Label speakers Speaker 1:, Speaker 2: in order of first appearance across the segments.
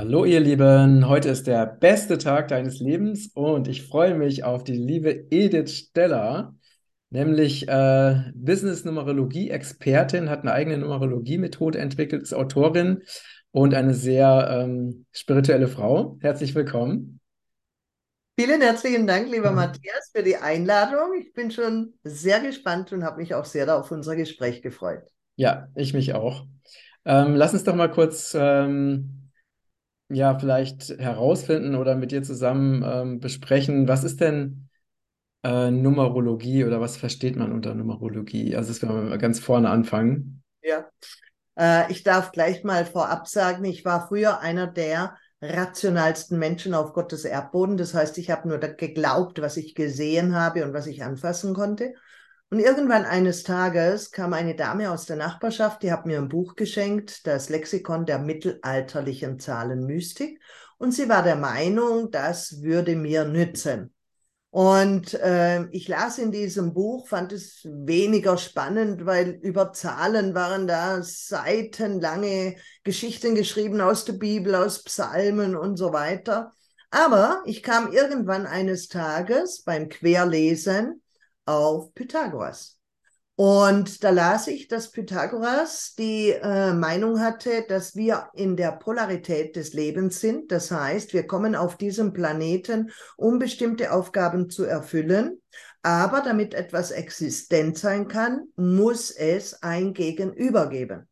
Speaker 1: Hallo ihr Lieben, heute ist der beste Tag deines Lebens und ich freue mich auf die liebe Edith Steller, nämlich äh, Business-Numerologie-Expertin, hat eine eigene Numerologie-Methode entwickelt, ist Autorin und eine sehr ähm, spirituelle Frau. Herzlich willkommen.
Speaker 2: Vielen herzlichen Dank, lieber Matthias, für die Einladung. Ich bin schon sehr gespannt und habe mich auch sehr auf unser Gespräch gefreut.
Speaker 1: Ja, ich mich auch. Ähm, lass uns doch mal kurz ähm, ja vielleicht herausfinden oder mit dir zusammen ähm, besprechen, was ist denn äh, Numerologie oder was versteht man unter Numerologie? Also, das werden wir ganz vorne anfangen.
Speaker 2: Ja, äh, ich darf gleich mal vorab sagen, ich war früher einer der rationalsten Menschen auf Gottes Erdboden. Das heißt, ich habe nur geglaubt, was ich gesehen habe und was ich anfassen konnte. Und irgendwann eines Tages kam eine Dame aus der Nachbarschaft, die hat mir ein Buch geschenkt, das Lexikon der mittelalterlichen Zahlenmystik. Und sie war der Meinung, das würde mir nützen. Und äh, ich las in diesem Buch, fand es weniger spannend, weil über Zahlen waren da seitenlange Geschichten geschrieben aus der Bibel, aus Psalmen und so weiter. Aber ich kam irgendwann eines Tages beim Querlesen auf Pythagoras. Und da las ich, dass Pythagoras die äh, Meinung hatte, dass wir in der Polarität des Lebens sind. Das heißt, wir kommen auf diesem Planeten, um bestimmte Aufgaben zu erfüllen. Aber damit etwas existent sein kann, muss es ein Gegenüber geben.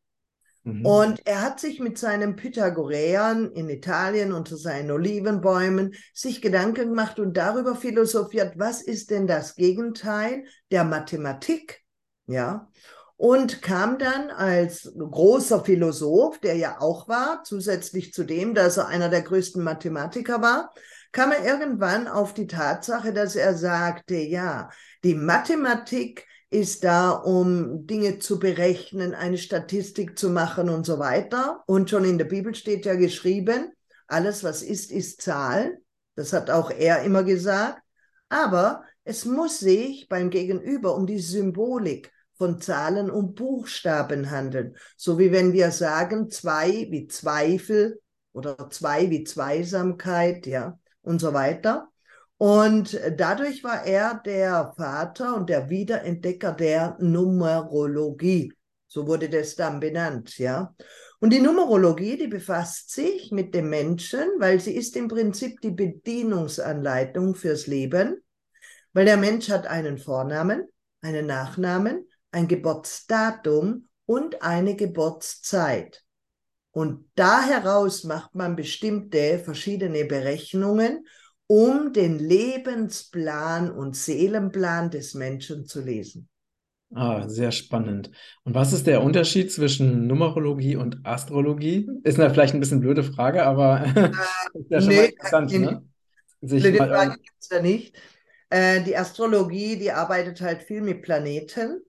Speaker 2: Mhm. Und er hat sich mit seinen Pythagoreern in Italien unter seinen Olivenbäumen sich Gedanken gemacht und darüber philosophiert, was ist denn das Gegenteil der Mathematik? Ja. Und kam dann als großer Philosoph, der ja auch war, zusätzlich zu dem, dass er einer der größten Mathematiker war, kam er irgendwann auf die Tatsache, dass er sagte, ja, die Mathematik ist da, um Dinge zu berechnen, eine Statistik zu machen und so weiter. Und schon in der Bibel steht ja geschrieben, alles, was ist, ist Zahl. Das hat auch er immer gesagt. Aber es muss sich beim Gegenüber um die Symbolik von Zahlen und Buchstaben handeln. So wie wenn wir sagen, zwei wie Zweifel oder zwei wie Zweisamkeit, ja, und so weiter. Und dadurch war er der Vater und der Wiederentdecker der Numerologie. So wurde das dann benannt, ja. Und die Numerologie, die befasst sich mit dem Menschen, weil sie ist im Prinzip die Bedienungsanleitung fürs Leben, weil der Mensch hat einen Vornamen, einen Nachnamen, ein Geburtsdatum und eine Geburtszeit. Und da heraus macht man bestimmte verschiedene Berechnungen um den Lebensplan und Seelenplan des Menschen zu lesen.
Speaker 1: Ah, sehr spannend. Und was ist der Unterschied zwischen Numerologie und Astrologie? Ist eine vielleicht ein bisschen blöde Frage, aber ist ja schon nee, mal interessant, ne?
Speaker 2: Sich blöde mal, Frage gibt es ja nicht. Äh, die Astrologie, die arbeitet halt viel mit Planeten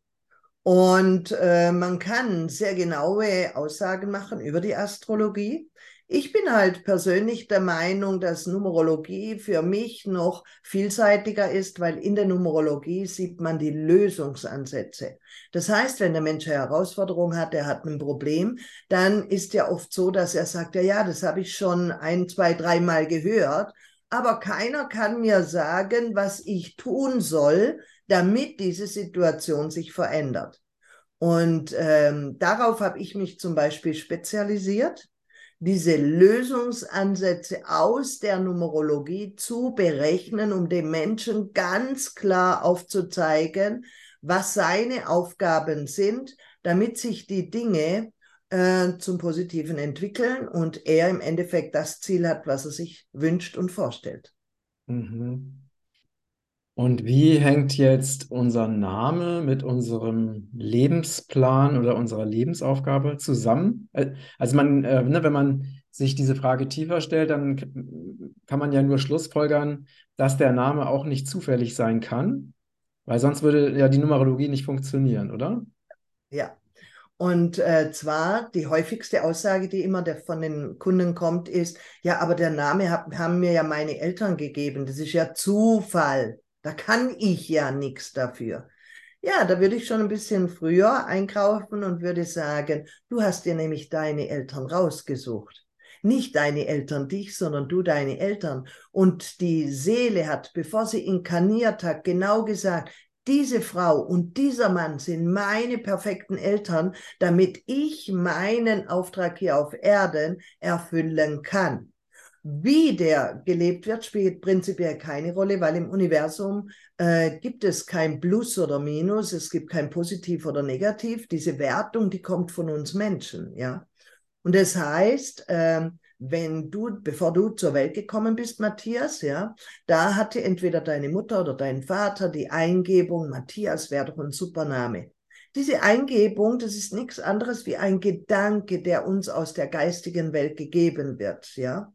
Speaker 2: und äh, man kann sehr genaue Aussagen machen über die Astrologie. Ich bin halt persönlich der Meinung, dass Numerologie für mich noch vielseitiger ist, weil in der Numerologie sieht man die Lösungsansätze. Das heißt, wenn der Mensch eine Herausforderung hat, er hat ein Problem, dann ist ja oft so, dass er sagt, ja, ja, das habe ich schon ein, zwei, dreimal gehört, aber keiner kann mir sagen, was ich tun soll, damit diese Situation sich verändert. Und ähm, darauf habe ich mich zum Beispiel spezialisiert diese Lösungsansätze aus der Numerologie zu berechnen, um dem Menschen ganz klar aufzuzeigen, was seine Aufgaben sind, damit sich die Dinge äh, zum Positiven entwickeln und er im Endeffekt das Ziel hat, was er sich wünscht und vorstellt.
Speaker 1: Mhm. Und wie hängt jetzt unser Name mit unserem Lebensplan oder unserer Lebensaufgabe zusammen? Äh, also man, äh, ne, wenn man sich diese Frage tiefer stellt, dann kann man ja nur schlussfolgern, dass der Name auch nicht zufällig sein kann, weil sonst würde ja die Numerologie nicht funktionieren, oder?
Speaker 2: Ja. Und äh, zwar die häufigste Aussage, die immer der, von den Kunden kommt, ist, ja, aber der Name hab, haben mir ja meine Eltern gegeben. Das ist ja Zufall. Da kann ich ja nichts dafür. Ja, da würde ich schon ein bisschen früher einkaufen und würde sagen, du hast dir nämlich deine Eltern rausgesucht. Nicht deine Eltern dich, sondern du deine Eltern. Und die Seele hat, bevor sie inkarniert hat, genau gesagt, diese Frau und dieser Mann sind meine perfekten Eltern, damit ich meinen Auftrag hier auf Erden erfüllen kann. Wie der gelebt wird, spielt prinzipiell keine Rolle, weil im Universum äh, gibt es kein Plus oder Minus, es gibt kein Positiv oder Negativ. Diese Wertung, die kommt von uns Menschen, ja. Und das heißt, äh, wenn du, bevor du zur Welt gekommen bist, Matthias, ja, da hatte entweder deine Mutter oder dein Vater die Eingebung, Matthias wäre doch ein super. Diese Eingebung, das ist nichts anderes wie ein Gedanke, der uns aus der geistigen Welt gegeben wird, ja.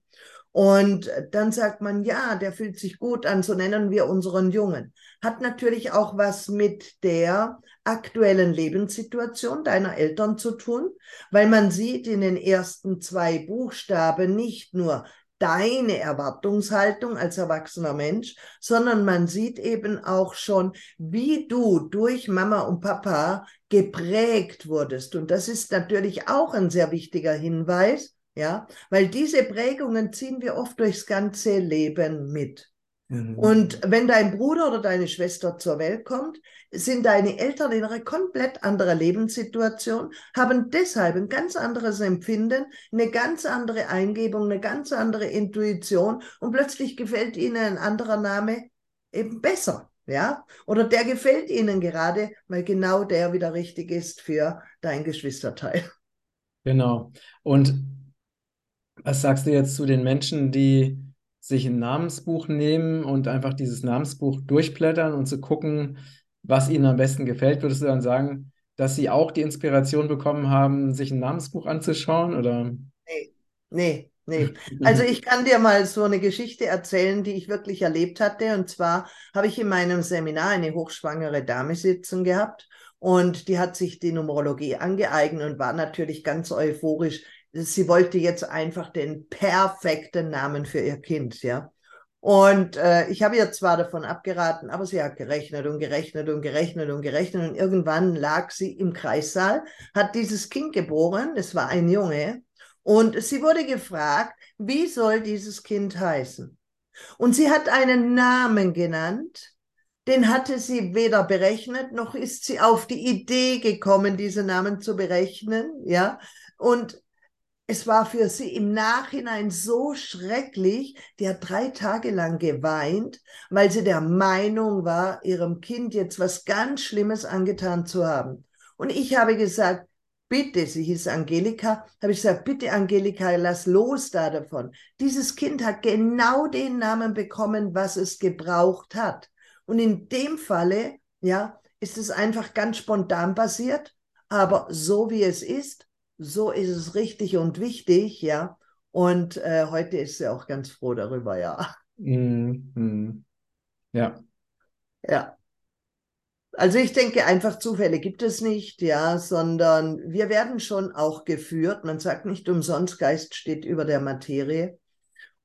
Speaker 2: Und dann sagt man, ja, der fühlt sich gut an, so nennen wir unseren Jungen. Hat natürlich auch was mit der aktuellen Lebenssituation deiner Eltern zu tun, weil man sieht in den ersten zwei Buchstaben nicht nur deine Erwartungshaltung als erwachsener Mensch, sondern man sieht eben auch schon, wie du durch Mama und Papa geprägt wurdest. Und das ist natürlich auch ein sehr wichtiger Hinweis, ja, weil diese Prägungen ziehen wir oft durchs ganze Leben mit. Mhm. Und wenn dein Bruder oder deine Schwester zur Welt kommt, sind deine Eltern in einer komplett anderen Lebenssituation, haben deshalb ein ganz anderes Empfinden, eine ganz andere Eingebung, eine ganz andere Intuition und plötzlich gefällt ihnen ein anderer Name eben besser. Ja, oder der gefällt ihnen gerade, weil genau der wieder richtig ist für dein Geschwisterteil.
Speaker 1: Genau. Und was sagst du jetzt zu den Menschen, die sich ein Namensbuch nehmen und einfach dieses Namensbuch durchblättern und zu gucken, was ihnen am besten gefällt? Würdest du dann sagen, dass sie auch die Inspiration bekommen haben, sich ein Namensbuch anzuschauen? Oder?
Speaker 2: Nee, nee, nee. Also ich kann dir mal so eine Geschichte erzählen, die ich wirklich erlebt hatte. Und zwar habe ich in meinem Seminar eine hochschwangere Dame sitzen gehabt und die hat sich die Numerologie angeeignet und war natürlich ganz euphorisch sie wollte jetzt einfach den perfekten Namen für ihr Kind, ja. Und äh, ich habe ihr zwar davon abgeraten, aber sie hat gerechnet und gerechnet und gerechnet und gerechnet und irgendwann lag sie im Kreissaal, hat dieses Kind geboren, es war ein Junge, und sie wurde gefragt, wie soll dieses Kind heißen? Und sie hat einen Namen genannt, den hatte sie weder berechnet, noch ist sie auf die Idee gekommen, diesen Namen zu berechnen, ja. Und es war für sie im Nachhinein so schrecklich. Die hat drei Tage lang geweint, weil sie der Meinung war, ihrem Kind jetzt was ganz Schlimmes angetan zu haben. Und ich habe gesagt, bitte, sie hieß Angelika, habe ich gesagt, bitte Angelika, lass los da davon. Dieses Kind hat genau den Namen bekommen, was es gebraucht hat. Und in dem Falle, ja, ist es einfach ganz spontan passiert, aber so wie es ist, so ist es richtig und wichtig, ja. Und äh, heute ist sie auch ganz froh darüber, ja.
Speaker 1: Mhm. Ja.
Speaker 2: Ja. Also ich denke einfach, Zufälle gibt es nicht, ja, sondern wir werden schon auch geführt. Man sagt nicht umsonst, Geist steht über der Materie.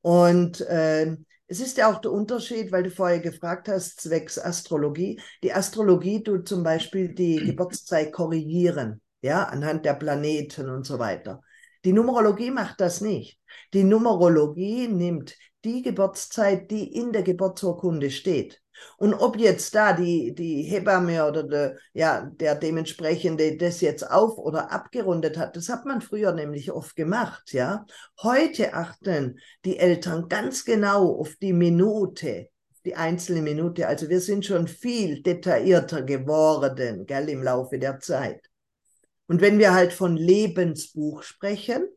Speaker 2: Und äh, es ist ja auch der Unterschied, weil du vorher gefragt hast, zwecks Astrologie. Die Astrologie tut zum Beispiel die Geburtszeit korrigieren ja, anhand der Planeten und so weiter. Die Numerologie macht das nicht. Die Numerologie nimmt die Geburtszeit, die in der Geburtsurkunde steht. Und ob jetzt da die, die Hebamme oder de, ja, der dementsprechende das jetzt auf oder abgerundet hat, das hat man früher nämlich oft gemacht, ja. Heute achten die Eltern ganz genau auf die Minute, die einzelne Minute. Also wir sind schon viel detaillierter geworden, gell, im Laufe der Zeit. Und wenn wir halt von Lebensbuch sprechen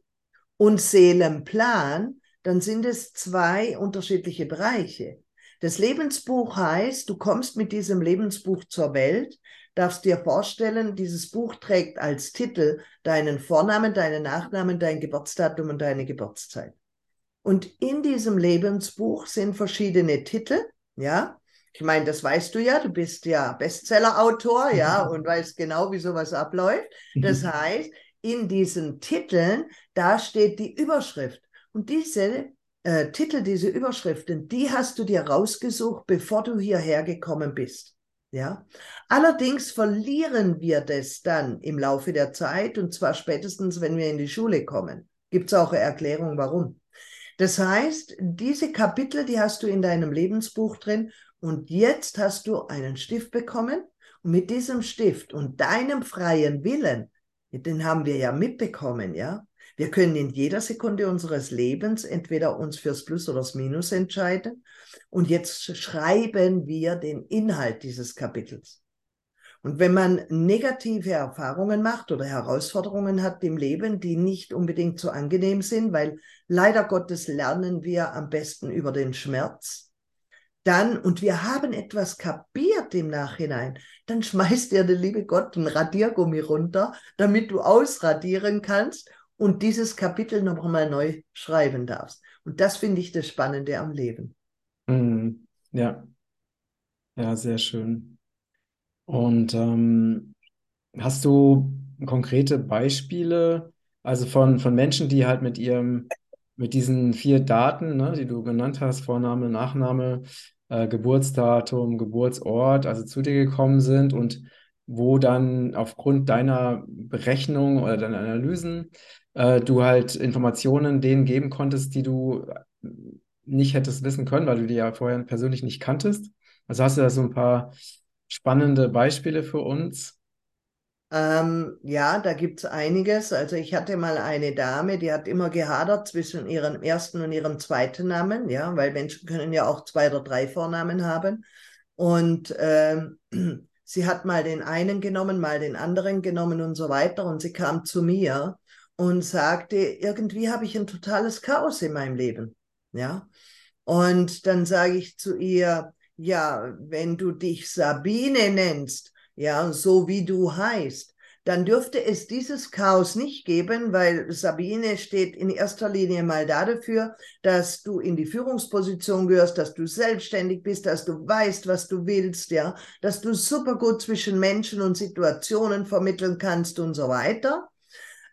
Speaker 2: und Seelenplan, dann sind es zwei unterschiedliche Bereiche. Das Lebensbuch heißt, du kommst mit diesem Lebensbuch zur Welt, darfst dir vorstellen, dieses Buch trägt als Titel deinen Vornamen, deinen Nachnamen, dein Geburtsdatum und deine Geburtszeit. Und in diesem Lebensbuch sind verschiedene Titel, ja, ich meine, das weißt du ja, du bist ja Bestsellerautor, ja, und weißt genau, wie sowas abläuft. Das mhm. heißt, in diesen Titeln, da steht die Überschrift. Und diese äh, Titel, diese Überschriften, die hast du dir rausgesucht, bevor du hierher gekommen bist. Ja. Allerdings verlieren wir das dann im Laufe der Zeit und zwar spätestens, wenn wir in die Schule kommen. Gibt es auch eine Erklärung, warum. Das heißt, diese Kapitel, die hast du in deinem Lebensbuch drin und jetzt hast du einen Stift bekommen und mit diesem Stift und deinem freien Willen, den haben wir ja mitbekommen, ja. Wir können in jeder Sekunde unseres Lebens entweder uns fürs Plus oder das Minus entscheiden. Und jetzt schreiben wir den Inhalt dieses Kapitels. Und wenn man negative Erfahrungen macht oder Herausforderungen hat im Leben, die nicht unbedingt so angenehm sind, weil leider Gottes lernen wir am besten über den Schmerz, dann, und wir haben etwas kapiert im Nachhinein, dann schmeißt dir der liebe Gott ein Radiergummi runter, damit du ausradieren kannst und dieses Kapitel noch einmal neu schreiben darfst. Und das finde ich das Spannende am Leben.
Speaker 1: Mhm. Ja, ja, sehr schön. Und ähm, hast du konkrete Beispiele, also von, von Menschen, die halt mit ihrem, mit diesen vier Daten, ne, die du genannt hast, Vorname, Nachname, äh, Geburtsdatum, Geburtsort, also zu dir gekommen sind und wo dann aufgrund deiner Berechnung oder deiner Analysen äh, du halt Informationen denen geben konntest, die du nicht hättest wissen können, weil du die ja vorher persönlich nicht kanntest. Also hast du da so ein paar spannende Beispiele für uns?
Speaker 2: Ähm, ja, da gibt es einiges. Also ich hatte mal eine Dame, die hat immer gehadert zwischen ihrem ersten und ihrem zweiten Namen, ja, weil Menschen können ja auch zwei oder drei Vornamen haben. Und ähm, sie hat mal den einen genommen, mal den anderen genommen und so weiter. Und sie kam zu mir und sagte, irgendwie habe ich ein totales Chaos in meinem Leben. Ja. Und dann sage ich zu ihr, ja, wenn du dich Sabine nennst, ja, so wie du heißt, dann dürfte es dieses Chaos nicht geben, weil Sabine steht in erster Linie mal dafür, dass du in die Führungsposition gehörst, dass du selbstständig bist, dass du weißt, was du willst, ja, dass du super gut zwischen Menschen und Situationen vermitteln kannst und so weiter.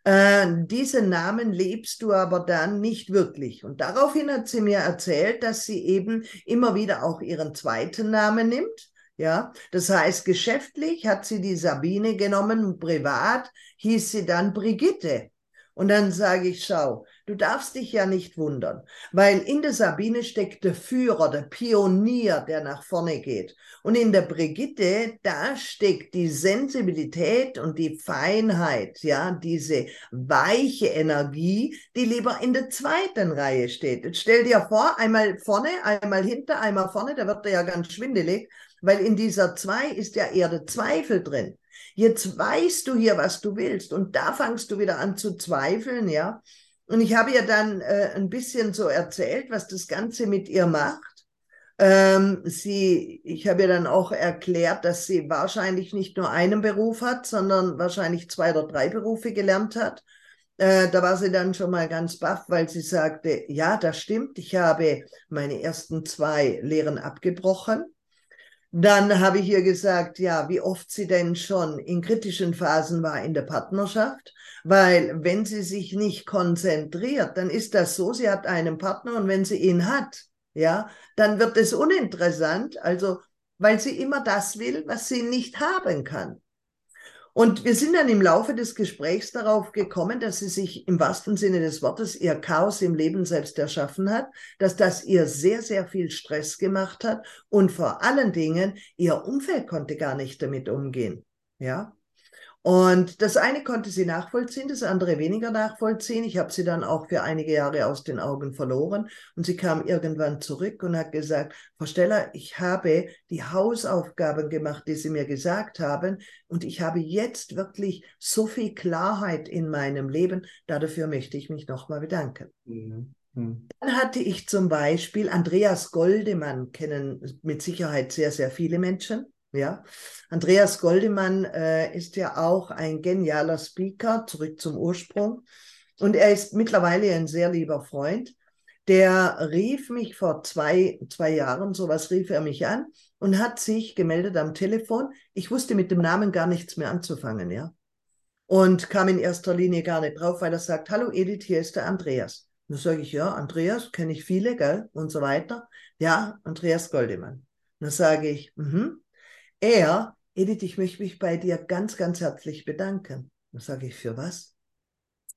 Speaker 2: Äh, diesen Namen lebst du aber dann nicht wirklich. Und daraufhin hat sie mir erzählt, dass sie eben immer wieder auch ihren zweiten Namen nimmt. Ja, das heißt, geschäftlich hat sie die Sabine genommen, privat hieß sie dann Brigitte. Und dann sage ich, schau, du darfst dich ja nicht wundern, weil in der Sabine steckt der Führer, der Pionier, der nach vorne geht. Und in der Brigitte, da steckt die Sensibilität und die Feinheit, ja, diese weiche Energie, die lieber in der zweiten Reihe steht. Jetzt stell dir vor, einmal vorne, einmal hinter, einmal vorne, da wird er ja ganz schwindelig, weil in dieser zwei ist ja eher der Zweifel drin. Jetzt weißt du hier, was du willst und da fangst du wieder an zu zweifeln, ja. Und ich habe ihr dann äh, ein bisschen so erzählt, was das Ganze mit ihr macht. Ähm, sie, ich habe ihr dann auch erklärt, dass sie wahrscheinlich nicht nur einen Beruf hat, sondern wahrscheinlich zwei oder drei Berufe gelernt hat. Äh, da war sie dann schon mal ganz baff, weil sie sagte, ja, das stimmt, ich habe meine ersten zwei Lehren abgebrochen dann habe ich ihr gesagt, ja, wie oft sie denn schon in kritischen Phasen war in der Partnerschaft, weil wenn sie sich nicht konzentriert, dann ist das so, sie hat einen Partner und wenn sie ihn hat, ja, dann wird es uninteressant, also weil sie immer das will, was sie nicht haben kann. Und wir sind dann im Laufe des Gesprächs darauf gekommen, dass sie sich im wahrsten Sinne des Wortes ihr Chaos im Leben selbst erschaffen hat, dass das ihr sehr, sehr viel Stress gemacht hat und vor allen Dingen ihr Umfeld konnte gar nicht damit umgehen. Ja, und das eine konnte sie nachvollziehen, das andere weniger nachvollziehen. Ich habe sie dann auch für einige Jahre aus den Augen verloren. Und sie kam irgendwann zurück und hat gesagt, Frau Steller, ich habe die Hausaufgaben gemacht, die Sie mir gesagt haben. Und ich habe jetzt wirklich so viel Klarheit in meinem Leben. Dafür möchte ich mich nochmal bedanken. Mhm. mhm. Dann hatte ich zum Beispiel Andreas Goldemann, kennen mit Sicherheit sehr, sehr viele Menschen. Ja, Andreas Goldemann äh, ist ja auch ein genialer Speaker, zurück zum Ursprung. Und er ist mittlerweile ein sehr lieber Freund. Der rief mich vor zwei, zwei Jahren, sowas rief er mich an und hat sich gemeldet am Telefon. Ich wusste mit dem Namen gar nichts mehr anzufangen, ja. Und kam in erster Linie gar nicht drauf, weil er sagt, hallo Edith, hier ist der Andreas. Dann sage ich, ja, Andreas, kenne ich viele, gell, und so weiter. Ja, Andreas Goldemann. Und dann sage ich, mhm, er, Edith, ich möchte mich bei dir ganz, ganz herzlich bedanken. Dann sage ich, für was?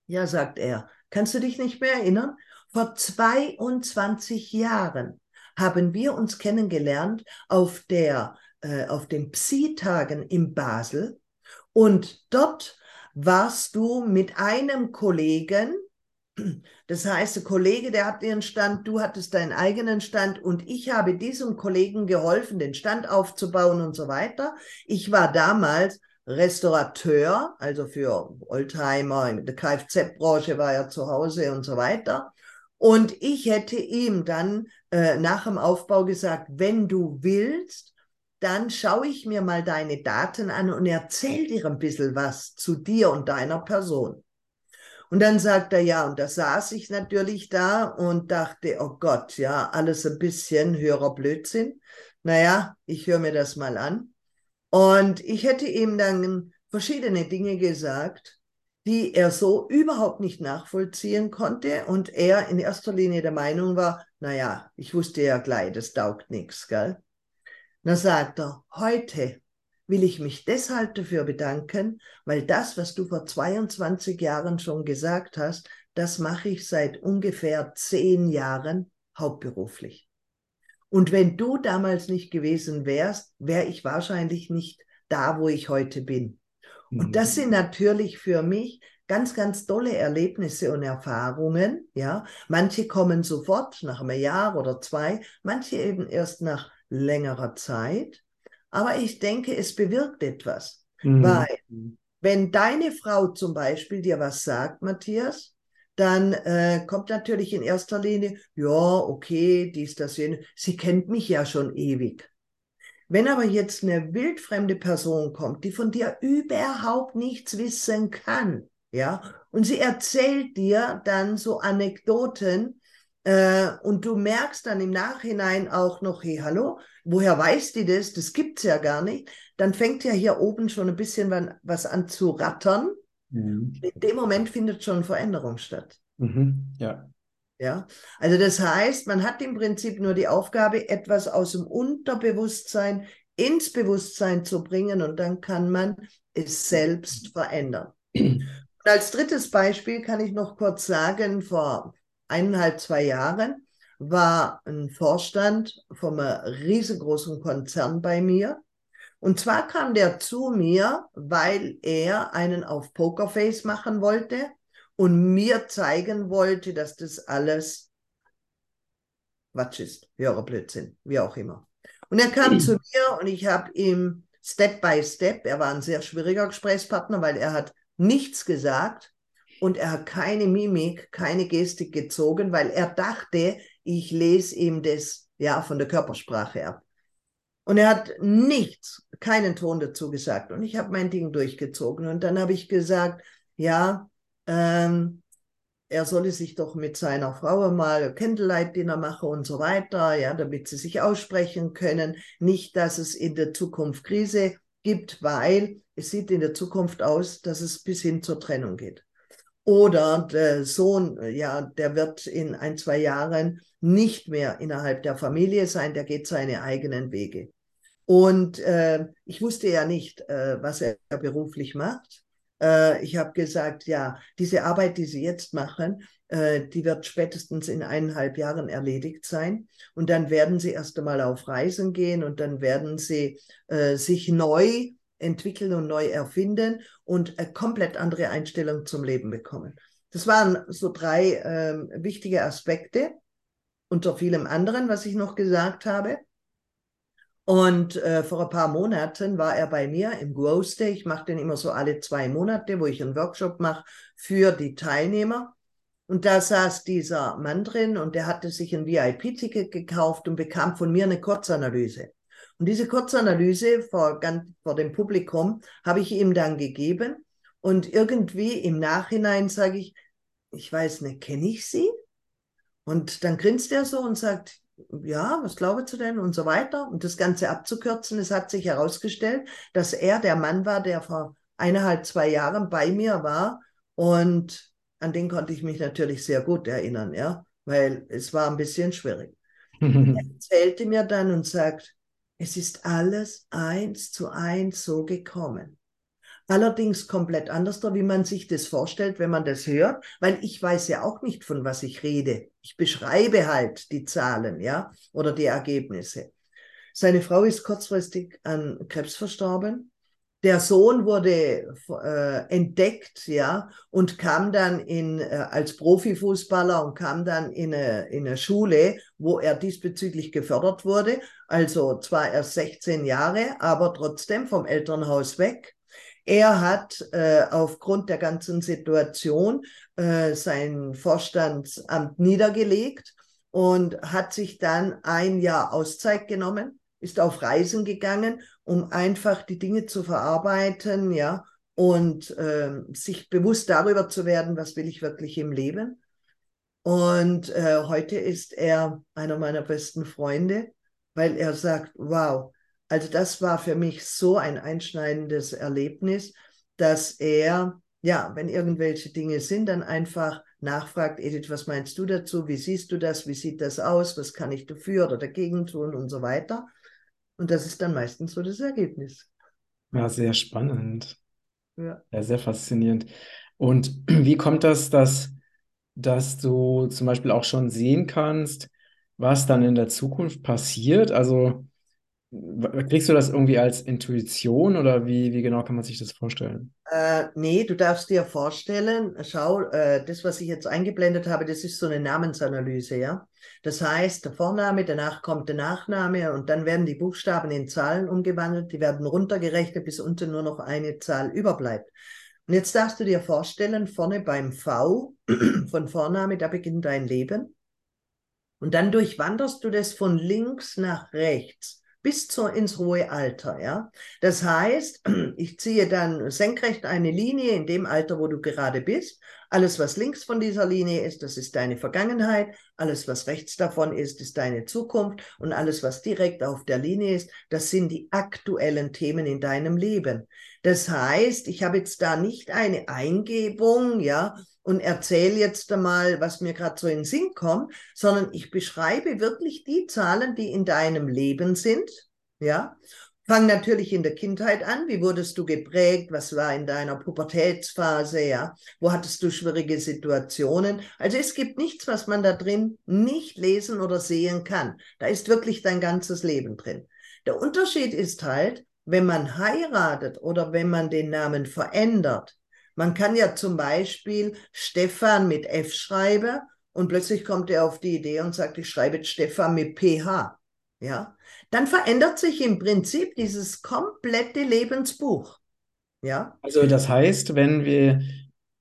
Speaker 2: Ja, sagt er, Kannst du dich nicht mehr erinnern? Vor 22 Jahren haben wir uns kennengelernt auf der äh, auf den Psi-Tagen in Basel und dort warst du mit einem Kollegen, das heißt, der Kollege, der hat ihren Stand, du hattest deinen eigenen Stand und ich habe diesem Kollegen geholfen, den Stand aufzubauen und so weiter. Ich war damals Restaurateur, also für Oldtimer, in der Kfz-Branche war er zu Hause und so weiter. Und ich hätte ihm dann äh, nach dem Aufbau gesagt, wenn du willst, dann schaue ich mir mal deine Daten an und erzähl dir ein bisschen was zu dir und deiner Person. Und dann sagt er ja, und da saß ich natürlich da und dachte, oh Gott, ja, alles ein bisschen höherer Blödsinn. Naja, ich höre mir das mal an. Und ich hätte ihm dann verschiedene Dinge gesagt, die er so überhaupt nicht nachvollziehen konnte und er in erster Linie der Meinung war, naja, ich wusste ja gleich, das taugt nichts, gell? Na sagt er, heute will ich mich deshalb dafür bedanken, weil das, was du vor 22 Jahren schon gesagt hast, das mache ich seit ungefähr zehn Jahren hauptberuflich. Und wenn du damals nicht gewesen wärst, wäre ich wahrscheinlich nicht da, wo ich heute bin. Und das sind mhm. natürlich für mich ganz, ganz tolle Erlebnisse und Erfahrungen. Ja, manche kommen sofort nach einem Jahr oder zwei, manche eben erst nach längerer Zeit. Aber ich denke, es bewirkt etwas, mhm. weil wenn deine Frau zum Beispiel dir was sagt, Matthias, dann äh, kommt natürlich in erster Linie, ja, okay, dies, das, jenes. Sie kennt mich ja schon ewig. Wenn aber jetzt eine wildfremde Person kommt, die von dir überhaupt nichts wissen kann, ja, und sie erzählt dir dann so Anekdoten, äh, und du merkst dann im Nachhinein auch noch, hey, hallo, woher weiß die das? Das gibt's ja gar nicht. Dann fängt ja hier oben schon ein bisschen was an zu rattern. Mhm. In dem Moment findet schon Veränderung statt.
Speaker 1: Mhm. Ja.
Speaker 2: Ja, also das heißt, man hat im Prinzip nur die Aufgabe, etwas aus dem Unterbewusstsein ins Bewusstsein zu bringen und dann kann man es selbst verändern. Und als drittes Beispiel kann ich noch kurz sagen, vor eineinhalb, zwei Jahren war ein Vorstand vom riesengroßen Konzern bei mir und zwar kam der zu mir, weil er einen auf Pokerface machen wollte und mir zeigen wollte, dass das alles Quatsch ist, höherer Blödsinn, wie auch immer. Und er kam zu mir und ich habe ihm Step by Step, er war ein sehr schwieriger Gesprächspartner, weil er hat nichts gesagt und er hat keine Mimik, keine Gestik gezogen, weil er dachte, ich lese ihm das ja von der Körpersprache ab. Und er hat nichts, keinen Ton dazu gesagt. Und ich habe mein Ding durchgezogen. Und dann habe ich gesagt, ja, ähm, er solle sich doch mit seiner Frau mal Candlelight-Dinner machen und so weiter, ja, damit sie sich aussprechen können. Nicht, dass es in der Zukunft Krise gibt, weil es sieht in der Zukunft aus, dass es bis hin zur Trennung geht. Oder der Sohn, ja, der wird in ein, zwei Jahren nicht mehr innerhalb der Familie sein, der geht seine eigenen Wege. Und äh, ich wusste ja nicht, äh, was er beruflich macht. Äh, ich habe gesagt, ja, diese Arbeit, die Sie jetzt machen, äh, die wird spätestens in eineinhalb Jahren erledigt sein. Und dann werden Sie erst einmal auf Reisen gehen und dann werden Sie äh, sich neu entwickeln und neu erfinden und eine komplett andere Einstellung zum Leben bekommen. Das waren so drei ähm, wichtige Aspekte unter vielem anderen, was ich noch gesagt habe. Und äh, vor ein paar Monaten war er bei mir im Growth Day. Ich mache den immer so alle zwei Monate, wo ich einen Workshop mache für die Teilnehmer. Und da saß dieser Mann drin und der hatte sich ein VIP-Ticket gekauft und bekam von mir eine Kurzanalyse. Und diese Kurzanalyse vor, vor dem Publikum habe ich ihm dann gegeben. Und irgendwie im Nachhinein sage ich, ich weiß nicht, kenne ich sie? Und dann grinst er so und sagt, ja, was glaubst du denn? Und so weiter. Und das Ganze abzukürzen, es hat sich herausgestellt, dass er der Mann war, der vor eineinhalb, zwei Jahren bei mir war. Und an den konnte ich mich natürlich sehr gut erinnern, ja, weil es war ein bisschen schwierig. er erzählte mir dann und sagt, es ist alles eins zu eins so gekommen. Allerdings komplett anders, wie man sich das vorstellt, wenn man das hört, weil ich weiß ja auch nicht, von was ich rede. Ich beschreibe halt die Zahlen, ja, oder die Ergebnisse. Seine Frau ist kurzfristig an Krebs verstorben der Sohn wurde äh, entdeckt, ja, und kam dann in, äh, als Profifußballer und kam dann in eine, in eine Schule, wo er diesbezüglich gefördert wurde. Also zwar erst 16 Jahre, aber trotzdem vom Elternhaus weg. Er hat äh, aufgrund der ganzen Situation äh, sein Vorstandsamt niedergelegt und hat sich dann ein Jahr Auszeit genommen ist auf Reisen gegangen, um einfach die Dinge zu verarbeiten, ja, und äh, sich bewusst darüber zu werden, was will ich wirklich im Leben. Und äh, heute ist er einer meiner besten Freunde, weil er sagt, wow, also das war für mich so ein einschneidendes Erlebnis, dass er, ja, wenn irgendwelche Dinge sind, dann einfach nachfragt, Edith, was meinst du dazu? Wie siehst du das? Wie sieht das aus? Was kann ich dafür oder dagegen tun und so weiter? Und das ist dann meistens so das Ergebnis.
Speaker 1: Ja, sehr spannend. Ja. ja, sehr faszinierend. Und wie kommt das, dass, dass du zum Beispiel auch schon sehen kannst, was dann in der Zukunft passiert? Also kriegst du das irgendwie als Intuition oder wie, wie genau kann man sich das vorstellen?
Speaker 2: Äh, nee, du darfst dir vorstellen, schau, äh, das, was ich jetzt eingeblendet habe, das ist so eine Namensanalyse, ja. Das heißt, der Vorname, danach kommt der Nachname und dann werden die Buchstaben in Zahlen umgewandelt, die werden runtergerechnet, bis unten nur noch eine Zahl überbleibt. Und jetzt darfst du dir vorstellen, vorne beim V von Vorname, da beginnt dein Leben. Und dann durchwanderst du das von links nach rechts bis zu, ins hohe Alter. Ja? Das heißt, ich ziehe dann senkrecht eine Linie in dem Alter, wo du gerade bist. Alles, was links von dieser Linie ist, das ist deine Vergangenheit. Alles, was rechts davon ist, ist deine Zukunft. Und alles, was direkt auf der Linie ist, das sind die aktuellen Themen in deinem Leben. Das heißt, ich habe jetzt da nicht eine Eingebung, ja, und erzähle jetzt einmal, was mir gerade so in den Sinn kommt, sondern ich beschreibe wirklich die Zahlen, die in deinem Leben sind, ja. Fang natürlich in der Kindheit an. Wie wurdest du geprägt? Was war in deiner Pubertätsphase? Ja, wo hattest du schwierige Situationen? Also es gibt nichts, was man da drin nicht lesen oder sehen kann. Da ist wirklich dein ganzes Leben drin. Der Unterschied ist halt, wenn man heiratet oder wenn man den Namen verändert, man kann ja zum Beispiel Stefan mit F schreiben und plötzlich kommt er auf die Idee und sagt, ich schreibe jetzt Stefan mit PH. Ja, dann verändert sich im Prinzip dieses komplette Lebensbuch. Ja.
Speaker 1: Also das heißt, wenn wir,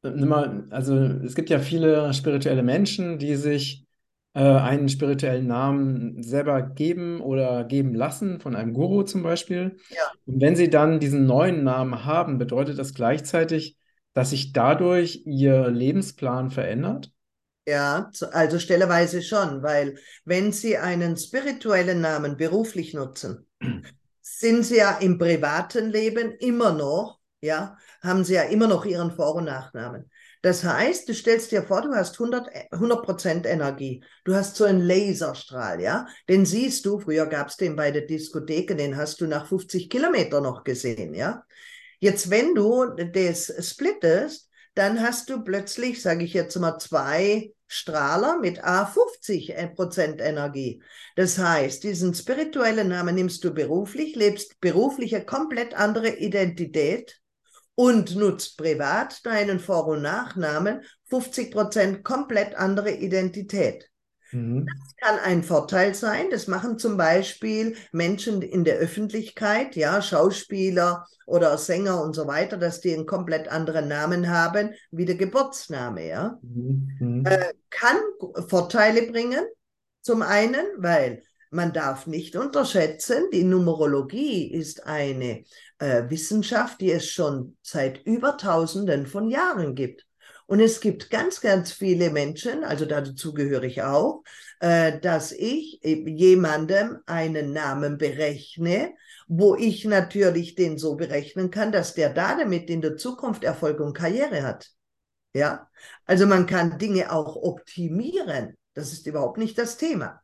Speaker 1: also es gibt ja viele spirituelle Menschen, die sich äh, einen spirituellen Namen selber geben oder geben lassen, von einem Guru zum Beispiel. Ja. Und wenn sie dann diesen neuen Namen haben, bedeutet das gleichzeitig, dass sich dadurch ihr Lebensplan verändert?
Speaker 2: Ja, also stelleweise schon, weil wenn Sie einen spirituellen Namen beruflich nutzen, sind Sie ja im privaten Leben immer noch, ja, haben Sie ja immer noch Ihren Vor- und Nachnamen. Das heißt, du stellst dir vor, du hast 100, 100% Energie. Du hast so einen Laserstrahl, ja? Den siehst du, früher gab es den bei der Diskothek, den hast du nach 50 Kilometern noch gesehen, ja? Jetzt, wenn du das splittest, dann hast du plötzlich, sage ich jetzt mal, zwei Strahler mit A50 Prozent Energie. Das heißt, diesen spirituellen Namen nimmst du beruflich, lebst berufliche komplett andere Identität und nutzt privat deinen Vor- und Nachnamen 50 Prozent komplett andere Identität. Mhm. Das kann ein Vorteil sein. Das machen zum Beispiel Menschen in der Öffentlichkeit, ja, Schauspieler oder Sänger und so weiter, dass die einen komplett anderen Namen haben wie der Geburtsname, ja. Mhm. Äh, kann Vorteile bringen. Zum einen, weil man darf nicht unterschätzen, die Numerologie ist eine äh, Wissenschaft, die es schon seit über Tausenden von Jahren gibt. Und es gibt ganz, ganz viele Menschen, also dazu gehöre ich auch, äh, dass ich jemandem einen Namen berechne, wo ich natürlich den so berechnen kann, dass der da damit in der Zukunft Erfolg und Karriere hat. Ja, also man kann Dinge auch optimieren. Das ist überhaupt nicht das Thema.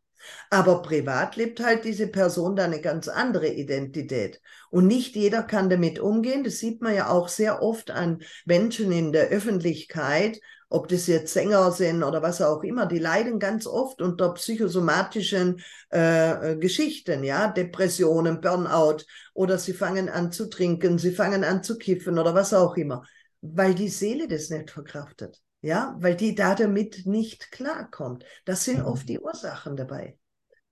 Speaker 2: Aber privat lebt halt diese Person da eine ganz andere Identität. Und nicht jeder kann damit umgehen. Das sieht man ja auch sehr oft an Menschen in der Öffentlichkeit, ob das jetzt Sänger sind oder was auch immer, die leiden ganz oft unter psychosomatischen äh, äh, Geschichten, ja, Depressionen, Burnout. Oder sie fangen an zu trinken, sie fangen an zu kiffen oder was auch immer, weil die Seele das nicht verkraftet, ja, weil die da damit nicht klarkommt. Das sind oft die Ursachen dabei.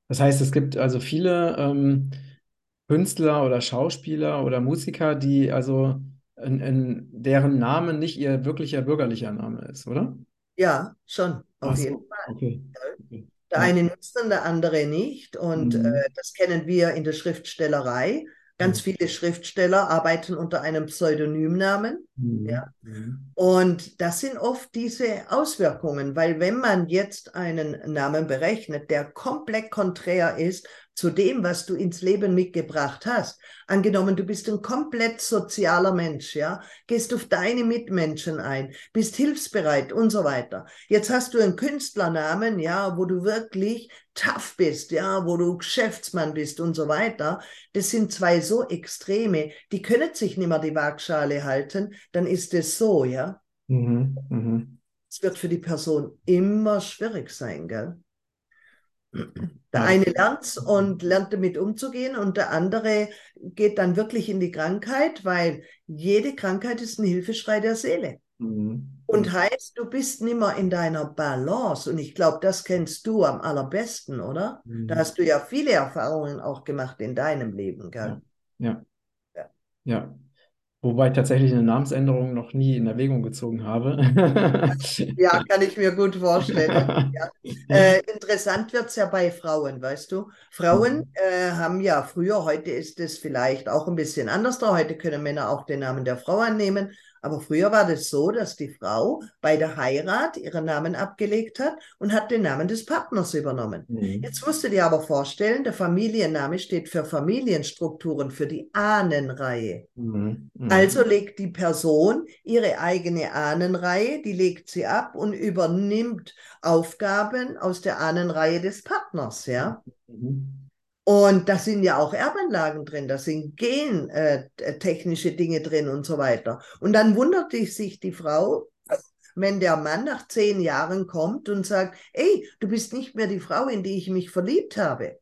Speaker 1: Das heißt, es gibt also viele ähm, Künstler oder Schauspieler oder Musiker, die also in, in deren Name nicht ihr wirklicher bürgerlicher Name ist, oder?
Speaker 2: Ja, schon, auf
Speaker 1: so,
Speaker 2: jeden Fall.
Speaker 1: okay.
Speaker 2: Der eine nutzt dann, der andere nicht. Und
Speaker 1: Mhm.
Speaker 2: äh, das kennen wir in der Schriftstellerei. Ganz
Speaker 1: Mhm.
Speaker 2: viele Schriftsteller arbeiten unter einem Pseudonymnamen.
Speaker 1: Mhm.
Speaker 2: Ja.
Speaker 1: Mhm.
Speaker 2: Und das sind oft diese Auswirkungen, weil wenn man jetzt einen Namen berechnet, der komplett konträr ist zu dem, was du ins Leben mitgebracht hast, angenommen, du bist ein komplett sozialer Mensch, ja, gehst auf deine Mitmenschen ein, bist hilfsbereit und so weiter. Jetzt hast du einen Künstlernamen, ja, wo du wirklich tough bist, ja, wo du Geschäftsmann bist und so weiter. Das sind zwei so Extreme, die können sich nicht mehr die Waagschale halten, dann ist es so, ja.
Speaker 1: Mhm. Mhm.
Speaker 2: Es wird für die Person immer schwierig sein, gell? Der
Speaker 1: Ja.
Speaker 2: eine lernt und lernt damit umzugehen und der andere geht dann wirklich in die Krankheit, weil jede Krankheit ist ein Hilfeschrei der Seele.
Speaker 1: Mhm.
Speaker 2: Und heißt, du bist nimmer in deiner Balance. Und ich glaube, das kennst du am allerbesten, oder? Da
Speaker 1: Mhm.
Speaker 2: hast du ja viele Erfahrungen auch gemacht in deinem Leben, gell?
Speaker 1: Ja.
Speaker 2: Ja.
Speaker 1: Ja. Wobei ich tatsächlich eine Namensänderung noch nie in Erwägung gezogen habe.
Speaker 2: Ja, kann ich mir gut vorstellen. Ja. Äh, interessant wird es ja bei Frauen, weißt du? Frauen
Speaker 1: Mhm.
Speaker 2: äh, haben ja früher, heute ist es vielleicht auch ein bisschen anders da. Heute können Männer auch den Namen der Frau annehmen. Aber früher war das so, dass die Frau bei der Heirat ihren Namen abgelegt hat und hat den Namen des Partners übernommen.
Speaker 1: Mhm.
Speaker 2: Jetzt musst du dir aber vorstellen, der Familienname steht für Familienstrukturen, für die Ahnenreihe.
Speaker 1: Mhm. Mhm.
Speaker 2: Also legt die Person ihre eigene Ahnenreihe, die legt sie ab und übernimmt Aufgaben aus der Ahnenreihe des Partners, ja.
Speaker 1: Mhm.
Speaker 2: Und da sind ja auch Erbanlagen drin, da sind gentechnische Dinge drin und so weiter. Und dann wundert sich die Frau, wenn der Mann nach zehn Jahren kommt und sagt, ey, du bist nicht mehr die Frau, in die ich mich verliebt habe.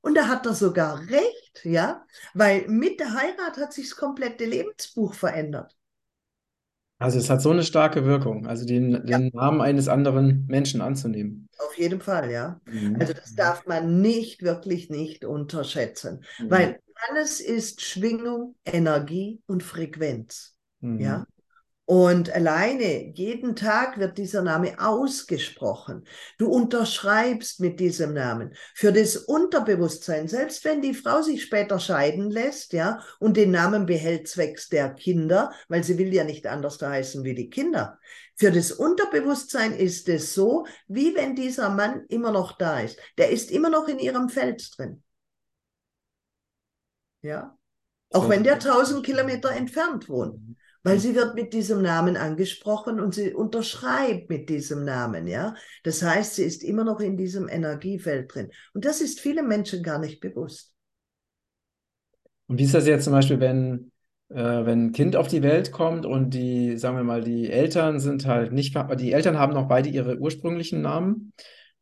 Speaker 2: Und da hat er sogar recht, ja, weil mit der Heirat hat sich das komplette Lebensbuch verändert.
Speaker 1: Also es hat so eine starke Wirkung, also den,
Speaker 2: Ja,
Speaker 1: den Namen eines anderen Menschen anzunehmen.
Speaker 2: auf jeden Fall, ja.
Speaker 1: Mhm.
Speaker 2: Also das darf man nicht, wirklich nicht unterschätzen,
Speaker 1: Mhm.
Speaker 2: weil alles ist Schwingung, Energie und Frequenz,
Speaker 1: Mhm.
Speaker 2: ja. Und alleine jeden Tag wird dieser Name ausgesprochen. Du unterschreibst mit diesem Namen für das Unterbewusstsein, selbst wenn die Frau sich später scheiden lässt, ja, und den Namen behält zwecks der Kinder, weil sie will ja nicht anders heißen wie die Kinder. Für das Unterbewusstsein ist es so, wie wenn dieser Mann immer noch da ist. Der ist immer noch in ihrem Feld drin. Ja. Auch wenn der tausend Kilometer entfernt wohnt. Weil sie wird mit diesem Namen angesprochen und sie unterschreibt mit diesem Namen, ja. Das heißt, sie ist immer noch in diesem Energiefeld drin. Und das ist vielen Menschen gar nicht bewusst.
Speaker 1: Und wie ist das jetzt zum Beispiel, wenn, äh, wenn ein Kind auf die Welt kommt und die, sagen wir mal, die Eltern sind halt nicht, die Eltern haben noch beide ihre ursprünglichen Namen.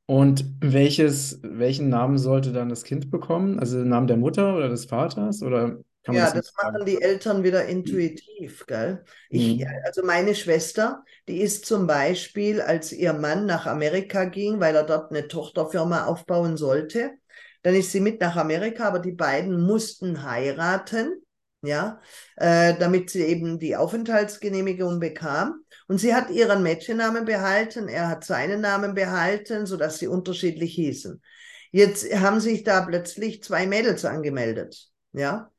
Speaker 1: Und welches, welchen Namen sollte dann das Kind bekommen? Also den Namen der Mutter oder des Vaters? Oder
Speaker 2: Ja,
Speaker 1: das
Speaker 2: das machen die Eltern wieder intuitiv, gell? Ich,
Speaker 1: Mhm.
Speaker 2: also meine Schwester, die ist zum Beispiel, als ihr Mann nach Amerika ging, weil er dort eine Tochterfirma aufbauen sollte, dann ist sie mit nach Amerika, aber die beiden mussten heiraten, ja, äh, damit sie eben die Aufenthaltsgenehmigung bekam. Und sie hat ihren Mädchennamen behalten, er hat seinen Namen behalten, sodass sie unterschiedlich hießen. Jetzt haben sich da plötzlich zwei Mädels angemeldet, ja.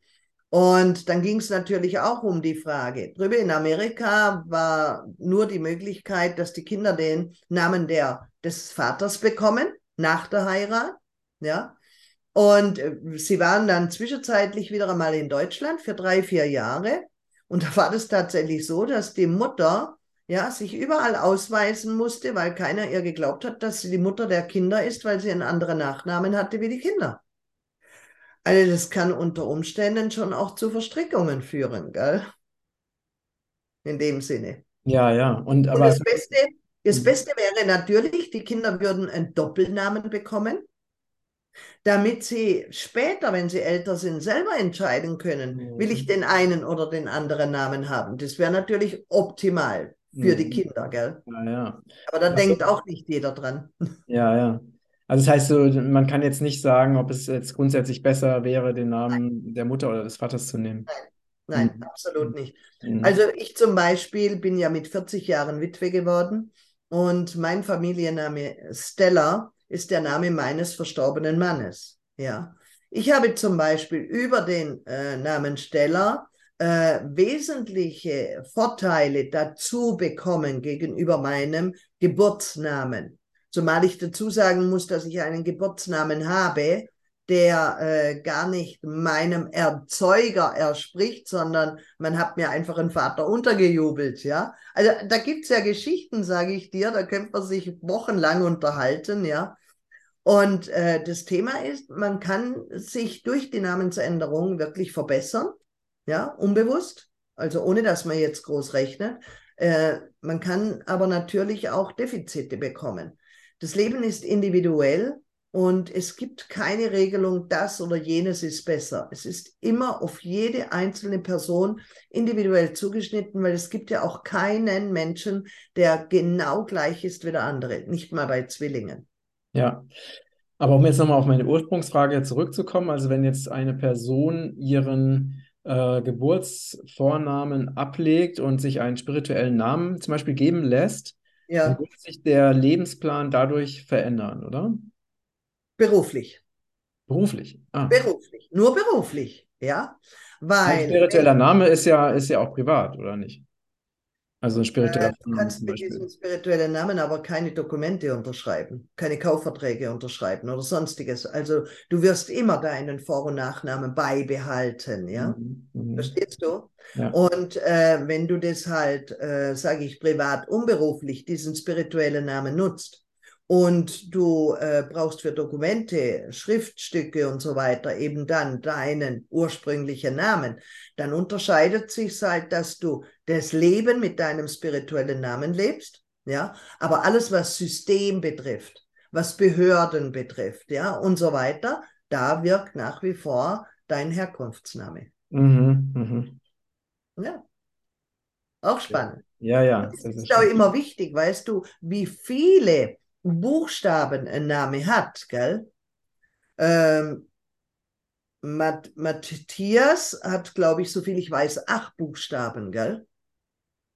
Speaker 2: Und dann ging es natürlich auch um die Frage. Drüben in Amerika war nur die Möglichkeit, dass die Kinder den Namen der, des Vaters bekommen nach der Heirat. Ja. Und äh, sie waren dann zwischenzeitlich wieder einmal in Deutschland für drei, vier Jahre. Und da war das tatsächlich so, dass die Mutter ja, sich überall ausweisen musste, weil keiner ihr geglaubt hat, dass sie die Mutter der Kinder ist, weil sie einen anderen Nachnamen hatte wie die Kinder. Also das kann unter Umständen schon auch zu Verstrickungen führen, gell? In dem Sinne.
Speaker 1: Ja, ja. Und, aber
Speaker 2: Und das Beste, das Beste wäre natürlich, die Kinder würden einen Doppelnamen bekommen, damit sie später, wenn sie älter sind, selber entscheiden können, will ich den einen oder den anderen Namen haben. Das wäre natürlich optimal für die
Speaker 1: Mhm.
Speaker 2: Kinder, gell?
Speaker 1: ja, ja.
Speaker 2: Aber da
Speaker 1: Ach so.
Speaker 2: denkt auch nicht jeder dran.
Speaker 1: Ja, ja. Also das heißt so, man kann jetzt nicht sagen, ob es jetzt grundsätzlich besser wäre, den Namen der Mutter oder des Vaters zu nehmen.
Speaker 2: Nein,
Speaker 1: Mhm.
Speaker 2: absolut nicht.
Speaker 1: Mhm.
Speaker 2: Also ich zum Beispiel bin ja mit 40 Jahren Witwe geworden und mein Familienname Stella ist der Name meines verstorbenen Mannes. Ja. Ich habe zum Beispiel über den äh, Namen Stella äh, wesentliche Vorteile dazu bekommen gegenüber meinem Geburtsnamen. Zumal ich dazu sagen muss, dass ich einen Geburtsnamen habe, der äh, gar nicht meinem Erzeuger erspricht, sondern man hat mir einfach einen Vater untergejubelt, ja. Also da gibt's ja Geschichten, sage ich dir, da könnte man sich wochenlang unterhalten, ja. Und äh, das Thema ist, man kann sich durch die Namensänderung wirklich verbessern, ja, unbewusst, also ohne dass man jetzt groß rechnet. Äh, man kann aber natürlich auch Defizite bekommen. Das Leben ist individuell und es gibt keine Regelung, das oder jenes ist besser. Es ist immer auf jede einzelne Person individuell zugeschnitten, weil es gibt ja auch keinen Menschen, der genau gleich ist wie der andere, nicht mal bei Zwillingen.
Speaker 1: Ja, aber um jetzt nochmal auf meine Ursprungsfrage zurückzukommen, also wenn jetzt eine Person ihren äh, Geburtsvornamen ablegt und sich einen spirituellen Namen zum Beispiel geben lässt, dann
Speaker 2: Ja,
Speaker 1: wird sich der Lebensplan dadurch verändern, oder?
Speaker 2: beruflich.
Speaker 1: Beruflich. Ah.
Speaker 2: Beruflich. Nur beruflich, ja.
Speaker 1: Ein
Speaker 2: Weil
Speaker 1: spiritueller Name ist ja, ist ja auch privat, oder nicht? Also ein
Speaker 2: äh,
Speaker 1: spiritueller
Speaker 2: du
Speaker 1: Vorname
Speaker 2: kannst mit diesem spirituellen Namen aber keine Dokumente unterschreiben, keine Kaufverträge unterschreiben oder sonstiges. Also du wirst immer deinen Vor- und Nachnamen beibehalten, ja.
Speaker 1: Mhm. Mhm.
Speaker 2: Verstehst du?
Speaker 1: Ja.
Speaker 2: Und äh, wenn du das halt, äh, sage ich, privat, unberuflich diesen spirituellen Namen nutzt und du äh, brauchst für Dokumente, Schriftstücke und so weiter eben dann deinen ursprünglichen Namen, dann unterscheidet sich halt, dass du das Leben mit deinem spirituellen Namen lebst, ja, aber alles, was System betrifft, was Behörden betrifft, ja, und so weiter, da wirkt nach wie vor dein Herkunftsname.
Speaker 1: Mhm. Mhm.
Speaker 2: Ja, auch spannend.
Speaker 1: Ja, ja,
Speaker 2: Es
Speaker 1: sehr, sehr
Speaker 2: ist auch immer wichtig, weißt du, wie viele Buchstaben ein Name hat, gell? Ähm, Mat Matthias hat, glaube ich, so viel ich weiß, acht Buchstaben, gell?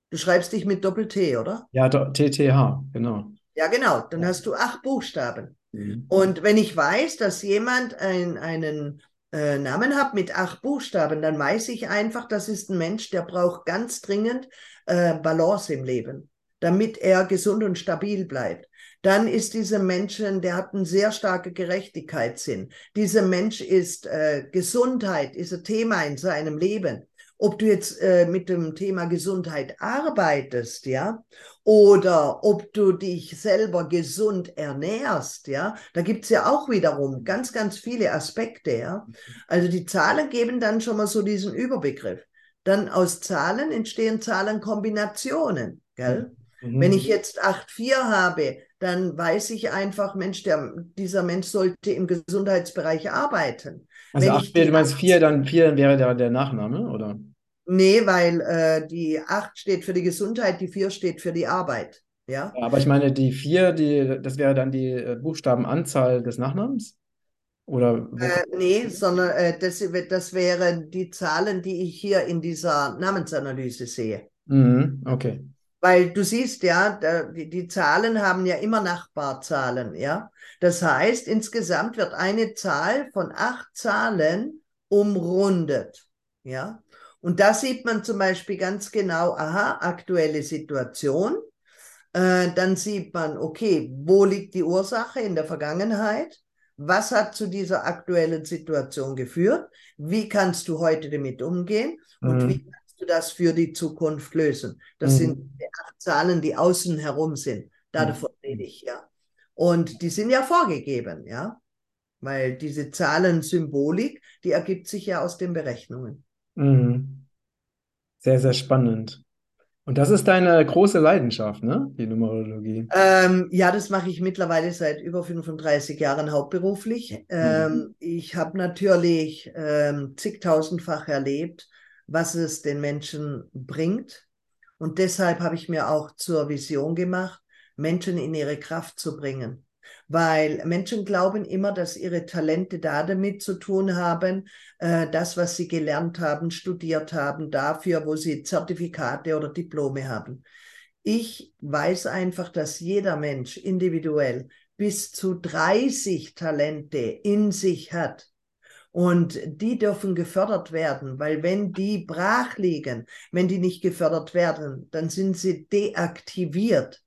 Speaker 2: Du schreibst dich mit Doppel-T, oder?
Speaker 1: Ja, TTH, genau.
Speaker 2: Ja, genau, dann hast du acht Buchstaben.
Speaker 1: Mhm.
Speaker 2: Und wenn ich weiß, dass jemand ein, einen äh, Namen hat mit acht Buchstaben, dann weiß ich einfach, das ist ein Mensch, der braucht ganz dringend äh, Balance im Leben, damit er gesund und stabil bleibt. Dann ist dieser Mensch, der hat einen sehr starken Gerechtigkeitssinn. Dieser Mensch ist äh, Gesundheit, ist ein Thema in seinem Leben. Ob du jetzt äh, mit dem Thema Gesundheit arbeitest, ja, oder ob du dich selber gesund ernährst, ja, da gibt's ja auch wiederum ganz, ganz viele Aspekte, ja. Also die Zahlen geben dann schon mal so diesen Überbegriff. Dann aus Zahlen entstehen Zahlenkombinationen, gell?
Speaker 1: Mhm.
Speaker 2: Wenn ich jetzt 8,4 habe, dann weiß ich einfach, Mensch, der, dieser Mensch sollte im Gesundheitsbereich arbeiten.
Speaker 1: Also
Speaker 2: wenn
Speaker 1: acht,
Speaker 2: ich die
Speaker 1: du meinst
Speaker 2: acht-
Speaker 1: vier, dann vier wäre der, der Nachname, oder?
Speaker 2: Nee, weil äh, die 8 steht für die Gesundheit, die 4 steht für die Arbeit. Ja?
Speaker 1: Ja, aber ich meine, die vier, die, das wäre dann die äh, Buchstabenanzahl des Nachnamens? Oder
Speaker 2: Äh, nee, sondern äh, das, das wären die Zahlen, die ich hier in dieser Namensanalyse sehe.
Speaker 1: Mhm, okay.
Speaker 2: Weil du siehst ja, da, die, die Zahlen haben ja immer Nachbarzahlen, ja. Das heißt, insgesamt wird eine Zahl von acht Zahlen umrundet, ja. Und da sieht man zum Beispiel ganz genau, aha, aktuelle Situation. Äh, dann sieht man, okay, wo liegt die Ursache in der Vergangenheit? Was hat zu dieser aktuellen Situation geführt? Wie kannst du heute damit umgehen? Und
Speaker 1: Mhm.
Speaker 2: wie kannst du das für die Zukunft lösen. Das mhm. sind die acht Zahlen, die außen herum sind. Davon mhm. rede ich, ja. Und die sind ja vorgegeben, ja. Weil diese Zahlensymbolik, die ergibt sich ja aus den Berechnungen.
Speaker 1: Mhm. Sehr, sehr spannend. Und das ist deine große Leidenschaft, ne? Die Numerologie.
Speaker 2: Ähm, ja, das mache ich mittlerweile seit über 35 Jahren hauptberuflich. Ähm, mhm. Ich habe natürlich ähm, zigtausendfach erlebt, was es den Menschen bringt. Und deshalb habe ich mir auch zur Vision gemacht, Menschen in ihre Kraft zu bringen weil Menschen glauben immer, dass ihre Talente da damit zu tun haben, äh, das, was sie gelernt haben, studiert haben, dafür, wo sie Zertifikate oder Diplome haben. Ich weiß einfach, dass jeder Mensch individuell bis zu 30 Talente in sich hat. Und die dürfen gefördert werden, weil wenn die brach liegen, wenn die nicht gefördert werden, dann sind sie deaktiviert.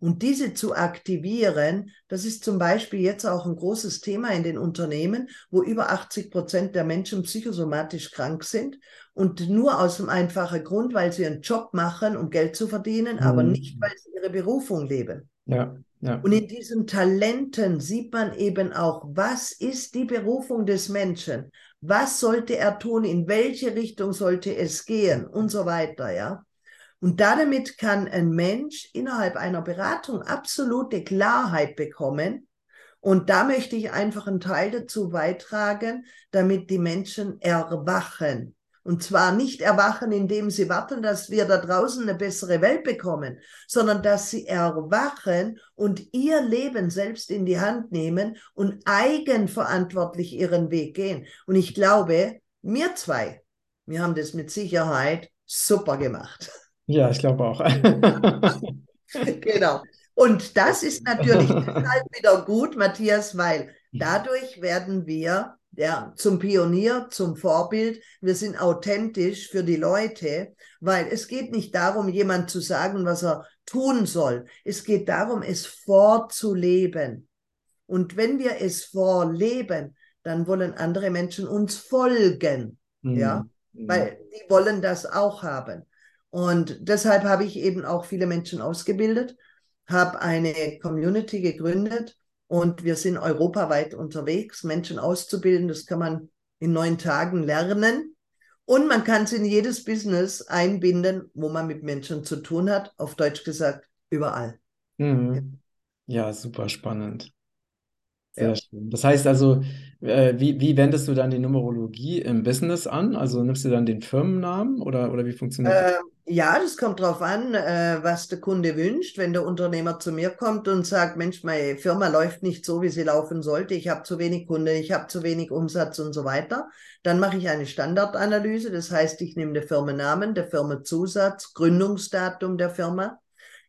Speaker 2: Und diese zu aktivieren, das ist zum Beispiel jetzt auch ein großes Thema in den Unternehmen, wo über 80 Prozent der Menschen psychosomatisch krank sind und nur aus dem einfachen Grund, weil sie einen Job machen, um Geld zu verdienen, mhm. aber nicht, weil sie ihre Berufung leben.
Speaker 1: Ja, ja.
Speaker 2: Und in diesen Talenten sieht man eben auch, was ist die Berufung des Menschen? Was sollte er tun? In welche Richtung sollte es gehen? Und so weiter, ja. Und damit kann ein Mensch innerhalb einer Beratung absolute Klarheit bekommen. Und da möchte ich einfach einen Teil dazu beitragen, damit die Menschen erwachen. Und zwar nicht erwachen, indem sie warten, dass wir da draußen eine bessere Welt bekommen, sondern dass sie erwachen und ihr Leben selbst in die Hand nehmen und eigenverantwortlich ihren Weg gehen. Und ich glaube, wir zwei, wir haben das mit Sicherheit super gemacht.
Speaker 1: Ja, ich glaube auch.
Speaker 2: genau. Und das ist natürlich deshalb wieder gut, Matthias, weil dadurch werden wir ja, zum Pionier, zum Vorbild. Wir sind authentisch für die Leute, weil es geht nicht darum, jemand zu sagen, was er tun soll. Es geht darum, es vorzuleben. Und wenn wir es vorleben, dann wollen andere Menschen uns folgen. Mhm. Ja, weil die wollen das auch haben. Und deshalb habe ich eben auch viele Menschen ausgebildet, habe eine Community gegründet und wir sind europaweit unterwegs, Menschen auszubilden. Das kann man in neun Tagen lernen. Und man kann es in jedes Business einbinden, wo man mit Menschen zu tun hat. Auf Deutsch gesagt, überall.
Speaker 1: Mhm. Ja, super spannend. Sehr ja. schön. Das heißt also, äh, wie, wie wendest du dann die Numerologie im Business an? Also nimmst du dann den Firmennamen oder, oder wie funktioniert
Speaker 2: das? Ähm, ja, das kommt darauf an, äh, was der Kunde wünscht. Wenn der Unternehmer zu mir kommt und sagt, Mensch, meine Firma läuft nicht so, wie sie laufen sollte, ich habe zu wenig Kunden, ich habe zu wenig Umsatz und so weiter, dann mache ich eine Standardanalyse. Das heißt, ich nehme den Firmennamen, der Firmenzusatz, Gründungsdatum der Firma.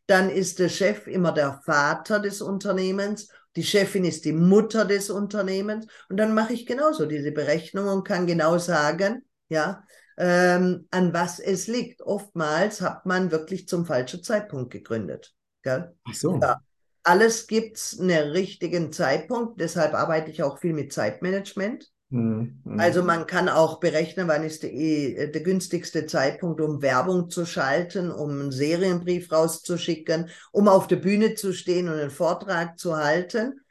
Speaker 2: Dann ist der Chef immer der Vater des Unternehmens die Chefin ist die Mutter des Unternehmens und dann mache ich genauso diese Berechnung und kann genau sagen, ja, ähm, an was es liegt. Oftmals hat man wirklich zum falschen Zeitpunkt gegründet. Gell?
Speaker 1: Ach so.
Speaker 2: Ja. Alles gibt es einen richtigen Zeitpunkt, deshalb arbeite ich auch viel mit Zeitmanagement. Mhm. Also man kann auch berechnen, wann ist die, äh, der günstigste Zeitpunkt, um Werbung zu schalten, um einen Serienbrief rauszuschicken, um auf der Bühne zu stehen und einen Vortrag zu halten.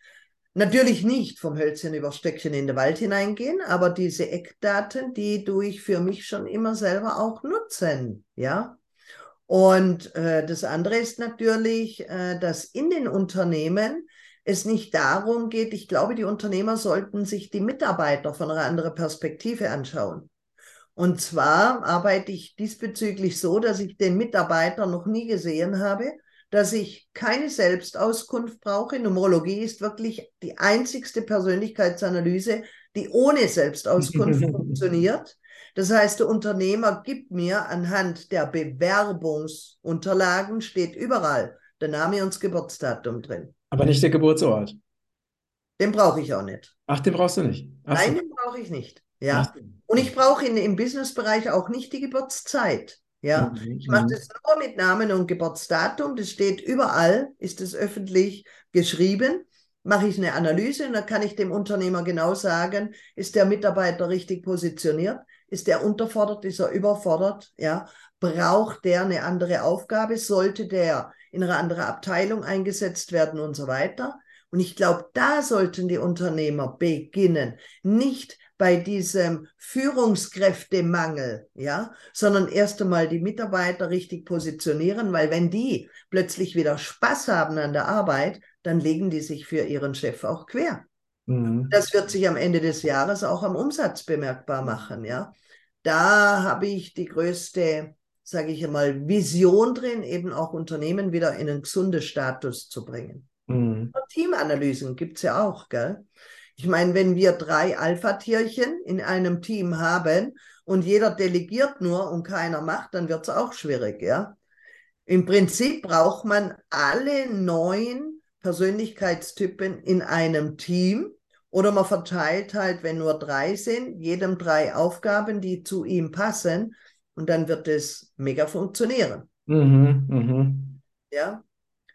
Speaker 2: Natürlich nicht vom Hölzchen über Stöckchen in den Wald hineingehen, aber diese Eckdaten, die tue ich für mich schon immer selber auch nutzen, ja. Und äh, das andere ist natürlich, äh, dass in den Unternehmen es nicht darum geht, ich glaube, die Unternehmer sollten sich die Mitarbeiter von einer anderen Perspektive anschauen. Und zwar arbeite ich diesbezüglich so, dass ich den Mitarbeiter noch nie gesehen habe, dass ich keine Selbstauskunft brauche. Numerologie ist wirklich die einzigste Persönlichkeitsanalyse, die ohne Selbstauskunft funktioniert. Das heißt, der Unternehmer gibt mir anhand der Bewerbungsunterlagen, steht überall der Name und das Geburtsdatum drin.
Speaker 1: Aber nicht der Geburtsort.
Speaker 2: Den brauche ich auch nicht.
Speaker 1: Ach, den brauchst du nicht.
Speaker 2: Ach Nein, so. den brauche ich nicht. Ja. Und ich brauche im Businessbereich auch nicht die Geburtszeit. Ja, mhm. ich mache mhm. das nur mit Namen und Geburtsdatum. Das steht überall, ist es öffentlich geschrieben. Mache ich eine Analyse und dann kann ich dem Unternehmer genau sagen, ist der Mitarbeiter richtig positioniert? Ist der unterfordert? Ist er überfordert? Ja, braucht der eine andere Aufgabe? Sollte der in eine andere Abteilung eingesetzt werden und so weiter? Und ich glaube, da sollten die Unternehmer beginnen, nicht bei diesem Führungskräftemangel, ja, sondern erst einmal die Mitarbeiter richtig positionieren, weil wenn die plötzlich wieder Spaß haben an der Arbeit, dann legen die sich für ihren Chef auch quer. Mhm. Das wird sich am Ende des Jahres auch am Umsatz bemerkbar machen, ja. Da habe ich die größte, sage ich einmal, Vision drin, eben auch Unternehmen wieder in einen gesunden Status zu bringen. Mhm. Teamanalysen gibt es ja auch, gell? Ich meine, wenn wir drei Alpha-Tierchen in einem Team haben und jeder delegiert nur und keiner macht, dann wird es auch schwierig, ja. Im Prinzip braucht man alle neun Persönlichkeitstypen in einem Team oder man verteilt halt, wenn nur drei sind, jedem drei Aufgaben, die zu ihm passen und dann wird es mega funktionieren. Mhm, mh. Ja,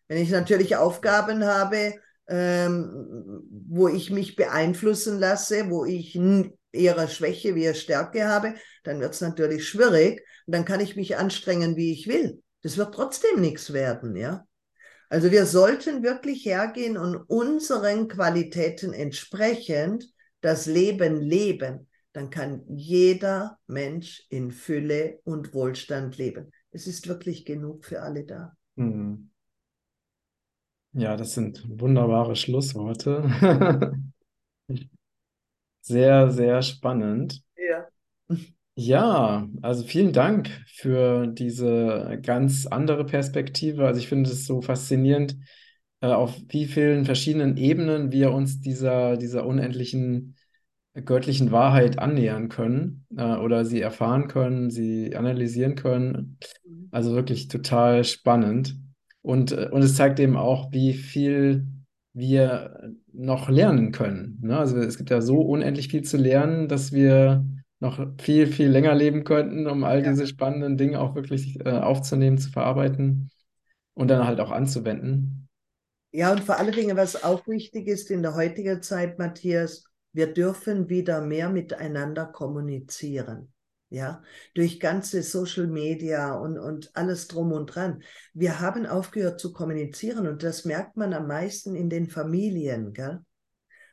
Speaker 2: wenn ich natürlich Aufgaben habe, ähm, wo ich mich beeinflussen lasse, wo ich eher Schwäche wie Stärke habe, dann wird es natürlich schwierig. Und dann kann ich mich anstrengen, wie ich will. Das wird trotzdem nichts werden, ja. Also wir sollten wirklich hergehen und unseren Qualitäten entsprechend das Leben leben. Dann kann jeder Mensch in Fülle und Wohlstand leben. Es ist wirklich genug für alle da. Mhm.
Speaker 1: Ja, das sind wunderbare Schlussworte. Sehr, sehr spannend.
Speaker 2: Ja.
Speaker 1: Ja, also vielen Dank für diese ganz andere Perspektive. Also ich finde es so faszinierend, äh, auf wie vielen verschiedenen Ebenen wir uns dieser, dieser unendlichen göttlichen Wahrheit annähern können äh, oder sie erfahren können, sie analysieren können. Mhm. Also wirklich total spannend. Und, äh, und es zeigt eben auch, wie viel wir noch lernen können. Ne? Also es gibt ja so unendlich viel zu lernen, dass wir noch viel, viel länger leben könnten, um all ja. diese spannenden Dinge auch wirklich äh, aufzunehmen, zu verarbeiten und dann halt auch anzuwenden.
Speaker 2: Ja, und vor allen Dingen, was auch wichtig ist in der heutigen Zeit, Matthias, wir dürfen wieder mehr miteinander kommunizieren ja, durch ganze Social Media und, und alles drum und dran. Wir haben aufgehört zu kommunizieren und das merkt man am meisten in den Familien, gell?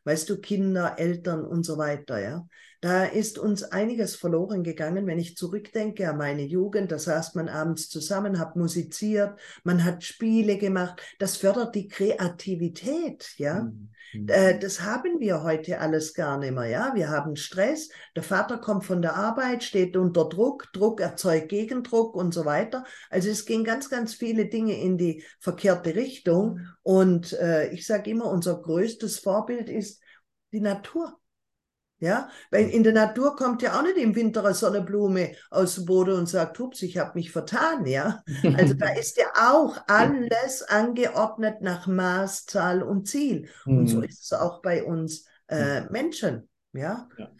Speaker 2: Weißt du, Kinder, Eltern und so weiter, ja. Da ist uns einiges verloren gegangen, wenn ich zurückdenke an meine Jugend. Da saß man abends zusammen, hat musiziert, man hat Spiele gemacht. Das fördert die Kreativität, ja. Mhm. Mhm. Äh, das haben wir heute alles gar nicht mehr. Ja? Wir haben Stress, der Vater kommt von der Arbeit, steht unter Druck, Druck erzeugt Gegendruck und so weiter. Also es gehen ganz, ganz viele Dinge in die verkehrte Richtung. Und äh, ich sage immer, unser größtes Vorbild ist die Natur. Ja, weil in der Natur kommt ja auch nicht im Winter eine Sonnenblume aus dem Boden und sagt, hups, ich habe mich vertan, ja. Also da ist ja auch alles angeordnet nach Maß, Zahl und Ziel. Und so mhm. ist es auch bei uns äh, Menschen, ja. ja.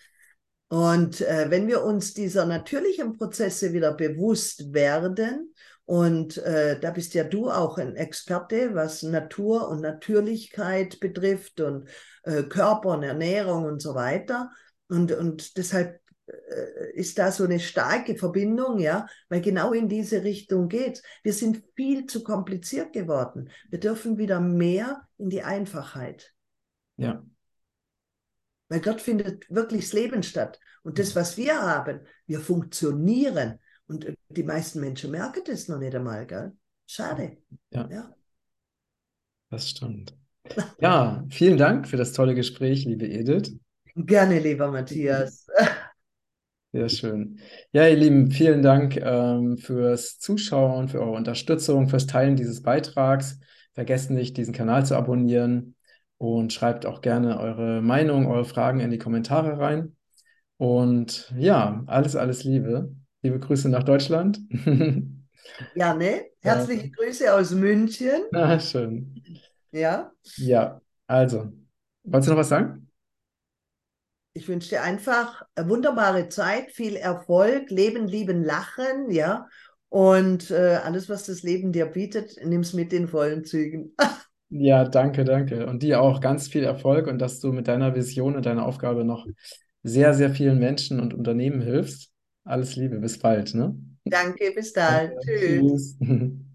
Speaker 2: Und äh, wenn wir uns dieser natürlichen Prozesse wieder bewusst werden, und äh, da bist ja du auch ein Experte, was Natur und Natürlichkeit betrifft und äh, Körper und Ernährung und so weiter. Und, und deshalb äh, ist da so eine starke Verbindung, ja, weil genau in diese Richtung geht. Wir sind viel zu kompliziert geworden. Wir dürfen wieder mehr in die Einfachheit.
Speaker 1: Ja.
Speaker 2: Weil dort findet wirklich das Leben statt. Und das, was wir haben, wir funktionieren. Und äh, die meisten Menschen merken das noch nicht einmal, gell? Schade.
Speaker 1: Ja. ja. Das stimmt. Ja, vielen Dank für das tolle Gespräch, liebe Edith.
Speaker 2: Gerne, lieber Matthias.
Speaker 1: Sehr schön. Ja, ihr Lieben, vielen Dank ähm, fürs Zuschauen, für eure Unterstützung, fürs Teilen dieses Beitrags. Vergesst nicht, diesen Kanal zu abonnieren und schreibt auch gerne eure Meinung, eure Fragen in die Kommentare rein. Und ja, alles, alles Liebe. Liebe Grüße nach Deutschland.
Speaker 2: Ja, ne? Herzliche ja. Grüße aus München.
Speaker 1: Ah, schön.
Speaker 2: Ja.
Speaker 1: Ja, also, wolltest du noch was sagen?
Speaker 2: Ich wünsche dir einfach eine wunderbare Zeit, viel Erfolg, Leben, Lieben, Lachen, ja. Und äh, alles, was das Leben dir bietet, nimm es mit den vollen Zügen.
Speaker 1: ja, danke, danke. Und dir auch ganz viel Erfolg und dass du mit deiner Vision und deiner Aufgabe noch sehr, sehr vielen Menschen und Unternehmen hilfst. Alles Liebe, bis bald, ne?
Speaker 2: Danke, bis
Speaker 1: Danke,
Speaker 2: dann. Tschüss.
Speaker 1: tschüss.